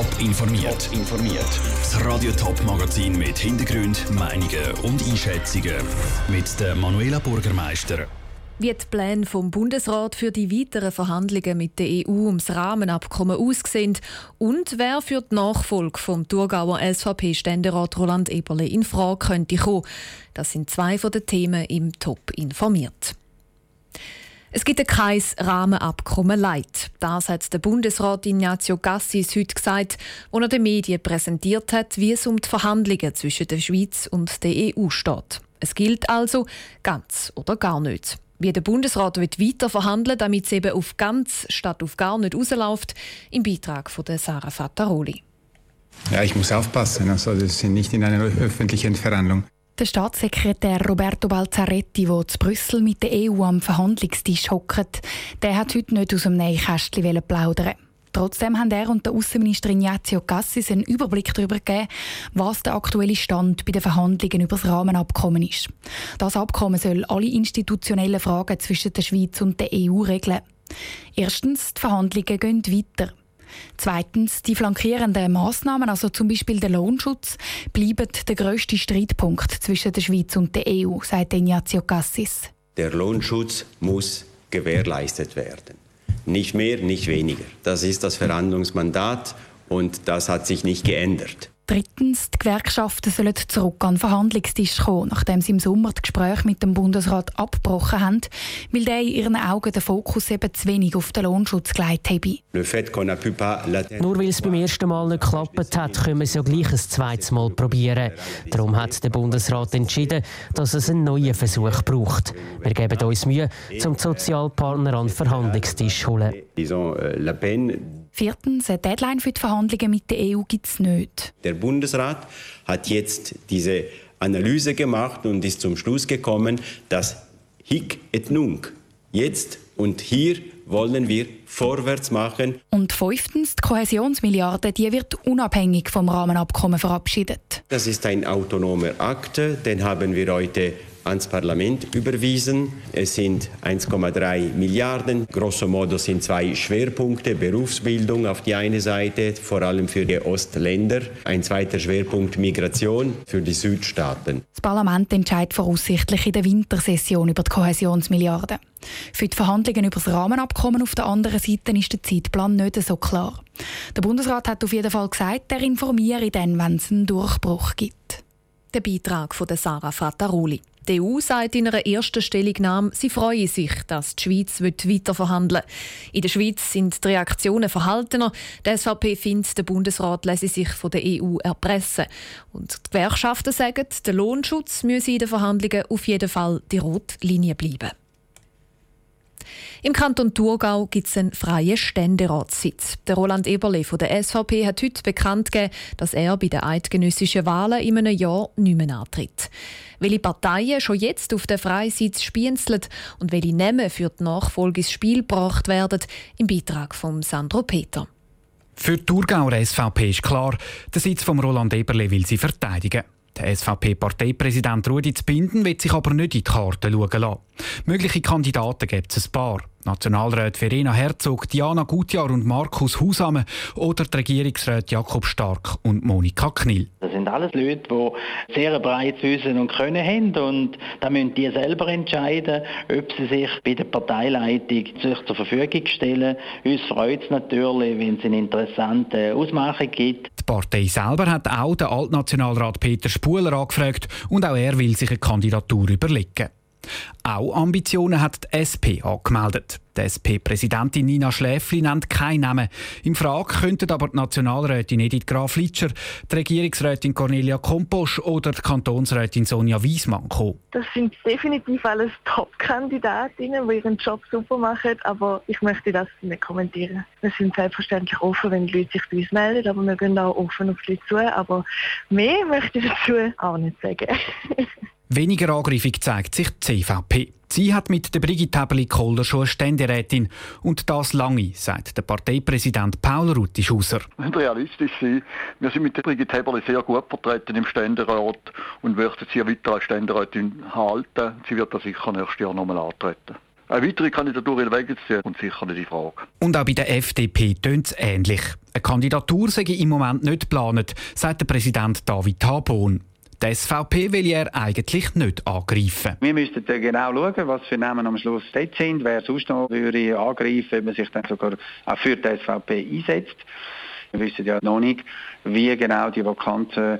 Top informiert. Top informiert. Das Radio Top Magazin mit Hintergrund, Meinungen und Einschätzungen mit der Manuela Bürgermeister. Wie die Pläne vom Bundesrat für die weiteren Verhandlungen mit der EU ums Rahmenabkommen aussehen und wer für die Nachfolge vom Thurgauer SVP-Ständerat Roland Eberle in Frage könnte kommen. Das sind zwei von den Themen im Top informiert. Es gibt kein Rahmenabkommen Leid. Das hat der Bundesrat Ignazio Gassis heute gesagt, als er den Medien präsentiert hat, wie es um die Verhandlungen zwischen der Schweiz und der EU steht. Es gilt also ganz oder gar nicht wie der Bundesrat weiter verhandeln damit es eben auf ganz statt auf gar nicht rausläuft, im Beitrag von der Sarah Fattaroli. Ja, ich muss aufpassen, also das sind nicht in einer öffentlichen Verhandlung. Der Staatssekretär Roberto Balzaretti, der zu Brüssel mit der EU am Verhandlungstisch hockt, der hat heute nicht aus dem Nähkästchen plaudern. Trotzdem haben er und der Außenminister Ignazio Cassis einen Überblick darüber gegeben, was der aktuelle Stand bei den Verhandlungen über das Rahmenabkommen ist. Das Abkommen soll alle institutionellen Fragen zwischen der Schweiz und der EU regeln. Erstens, die Verhandlungen gehen weiter. Zweitens, die flankierenden Massnahmen, also zum Beispiel der Lohnschutz, bleiben der grösste Streitpunkt zwischen der Schweiz und der EU, sagt Ignazio Cassis. Der Lohnschutz muss gewährleistet werden. Nicht mehr, nicht weniger. Das ist das Verhandlungsmandat und das hat sich nicht geändert. Drittens, die Gewerkschaften sollen zurück an den Verhandlungstisch kommen, nachdem sie im Sommer das Gespräch mit dem Bundesrat abgebrochen haben, weil der in ihren Augen den Fokus eben zu wenig auf den Lohnschutz gelegt habe. Nur weil es beim ersten Mal nicht geklappt hat, können wir es ja gleich ein zweites Mal probieren. Darum hat der Bundesrat entschieden, dass es einen neuen Versuch braucht. Wir geben uns Mühe, um die Sozialpartner an den Verhandlungstisch zu holen. Viertens, eine Deadline für die Verhandlungen mit der EU gibt es nicht. Der Bundesrat hat jetzt diese Analyse gemacht und ist zum Schluss gekommen, dass hic et nunc, jetzt und hier wollen wir vorwärts machen. Und fünftens, die Kohäsionsmilliarde, die wird unabhängig vom Rahmenabkommen verabschiedet. Das ist ein autonomer Akt, den haben wir heute ans Parlament überwiesen. Es sind 1,3 Milliarden. Grosso modo sind zwei Schwerpunkte Berufsbildung auf die eine Seite, vor allem für die Ostländer. Ein zweiter Schwerpunkt Migration für die Südstaaten. Das Parlament entscheidet voraussichtlich in der Wintersession über die Kohäsionsmilliarden. Für die Verhandlungen über das Rahmenabkommen auf der anderen Seite ist der Zeitplan nicht so klar. Der Bundesrat hat auf jeden Fall gesagt, er informiere dann, wenn es einen Durchbruch gibt. Der Beitrag von Sarah Frattaroli. Die EU sagt in einer ersten Stellungnahme, sie freue sich, dass die Schweiz weiter verhandeln will. In der Schweiz sind die Reaktionen verhaltener. Die SVP findet, der Bundesrat lasse sich von der EU erpressen. Und die Gewerkschaften sagen, der Lohnschutz müsse in den Verhandlungen auf jeden Fall die rote Linie bleiben. Im Kanton Thurgau gibt es einen freien Ständeratssitz. Der Roland Eberle von der SVP hat heute bekannt gegeben, dass er bei den eidgenössischen Wahlen in einem Jahr nicht mehr antritt. Welche Parteien schon jetzt auf den Freisitz spienzeln und welche Namen für die Nachfolge ins Spiel gebracht werden, im Beitrag von Sandro Peter. Für die Thurgauer SVP ist klar, der Sitz von Roland Eberle will sie verteidigen. Der SVP-Parteipräsident Rudi Zbinden wird sich aber nicht in die Karte schauen lassen. Mögliche Kandidaten gibt es ein paar. Nationalrat Verena Herzog, Diana Gutjahr und Markus Husamen oder die Regierungsräte Jakob Stark und Monika Knill. Das sind alles Leute, die sehr breites Wissen und Können haben und da müssen die selber entscheiden, ob sie sich bei der Parteileitung sich zur Verfügung stellen. Uns freut es natürlich, wenn es eine interessante Ausmachung gibt. Die Partei selber hat auch den Altnationalrat Peter Spuler angefragt und auch er will sich eine Kandidatur überlegen. Auch Ambitionen hat die SP angemeldet. Die SP-Präsidentin Nina Schläfli nennt keinen Namen. Im Frage könnten aber die Nationalrätin Edith Graf Litscher, die Regierungsrätin Cornelia Komposch oder die Kantonsrätin Sonja Wiesmann kommen. Das sind definitiv alles Top-Kandidatinnen, die ihren Job super machen, aber ich möchte das nicht kommentieren. Wir sind selbstverständlich offen, wenn die Leute sich bei uns melden, aber wir gehen auch offen auf die Leute zu, aber mehr möchte ich dazu auch nicht sagen. Weniger angriffig zeigt sich die CVP. Sie hat mit der Brigitte Häberli-Kohler schon eine Ständerätin. Und das lange, sagt der Parteipräsident Paul Ruttischhauser. Realistisch sein. Wir sind mit der Brigitte Häberli sehr gut vertreten im Ständerat und möchten sie weiter als Ständerätin halten. Sie wird da sicher nächstes Jahr nochmal antreten. Eine weitere Kandidatur in den Weg zu ziehen, und sicher nicht die Frage. Und auch bei der FDP tönt es ähnlich. Eine Kandidatur sei im Moment nicht geplant, sagt der Präsident David Habon. Die SVP will er eigentlich nicht angreifen. Wir müssten genau schauen, was für Namen am Schluss dort sind, wer sonst noch würde angreifen, wenn man sich dann sogar auch für die SVP einsetzt. Wir wissen ja noch nicht, wie genau die Vakanzen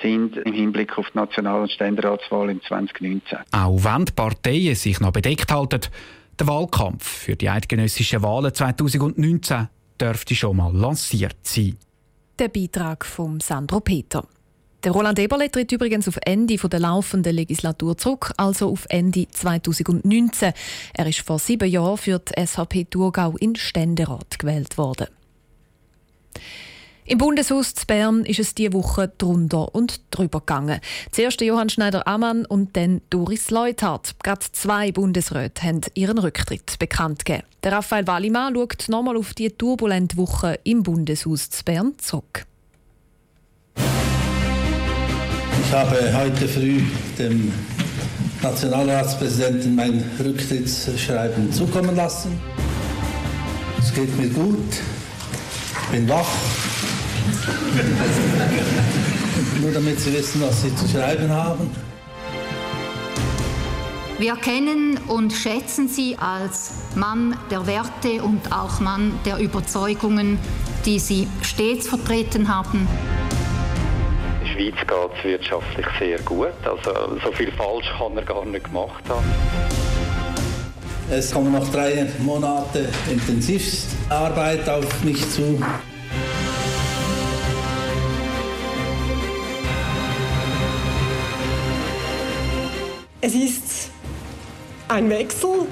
sind im Hinblick auf die National- und Ständeratswahl im 2019. Auch wenn die Parteien sich noch bedeckt halten, der Wahlkampf für die eidgenössischen Wahlen 2019 dürfte schon mal lanciert sein. Der Beitrag von Sandro Peter. Der Roland Eberle tritt übrigens auf Ende der laufenden Legislatur zurück, also auf Ende 2019. Er ist vor sieben Jahren für die SHP Thurgau in Ständerat gewählt worden. Im Bundeshaus zu Bern ist es diese Woche drunter und drüber gegangen. Zuerst Johann Schneider-Ammann und dann Doris Leuthardt. Gerade zwei Bundesräte haben ihren Rücktritt bekannt gegeben. Der Raphael Wallimann schaut nochmal auf die turbulente Woche im Bundeshaus zu Bern zurück. Ich habe heute früh dem Nationalratspräsidenten mein Rücktrittsschreiben zukommen lassen. Es geht mir gut, bin wach Nur damit Sie wissen, was Sie zu schreiben haben. Wir kennen und schätzen Sie als Mann der Werte und auch Mann der Überzeugungen, die Sie stets vertreten haben. In der Schweiz geht es wirtschaftlich sehr gut. Also so viel falsch kann er gar nicht gemacht haben. Es kommen noch drei Monate Intensivarbeit auf mich zu. Es ist ein Wechsel,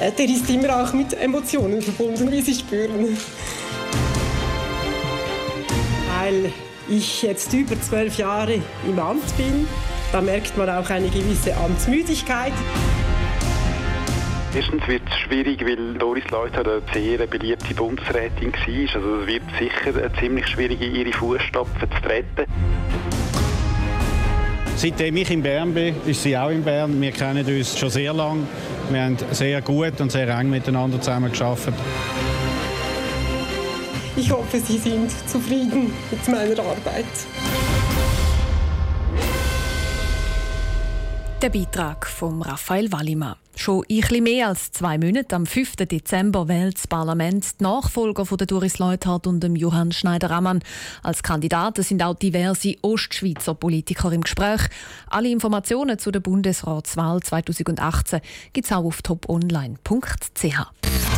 äh, der ist immer auch mit Emotionen verbunden, wie Sie spüren. Weil ich jetzt über zwölf Jahre im Amt bin, da merkt man auch eine gewisse Amtsmüdigkeit. Erstens wird es schwierig, weil Doris Leuthard eine sehr beliebte Bundesrätin war. Also es wird sicher ziemlich schwierig, in ihre Fußstapfen zu treten. Seitdem ich in Bern bin, ist sie auch in Bern. Wir kennen uns schon sehr lange. Wir haben sehr gut und sehr eng miteinander zusammengearbeitet. Ich hoffe, Sie sind zufrieden mit meiner Arbeit. Der Beitrag von Raphael Wallimann. Schon ein bisschen mehr als zwei Monate, am 5. Dezember, wählt das Parlament die Nachfolger von Doris Leuthard und dem Johann Schneider-Ammann. Als Kandidaten sind auch diverse Ostschweizer Politiker im Gespräch. Alle Informationen zu der Bundesratswahl 2018 gibt es auch auf toponline.ch.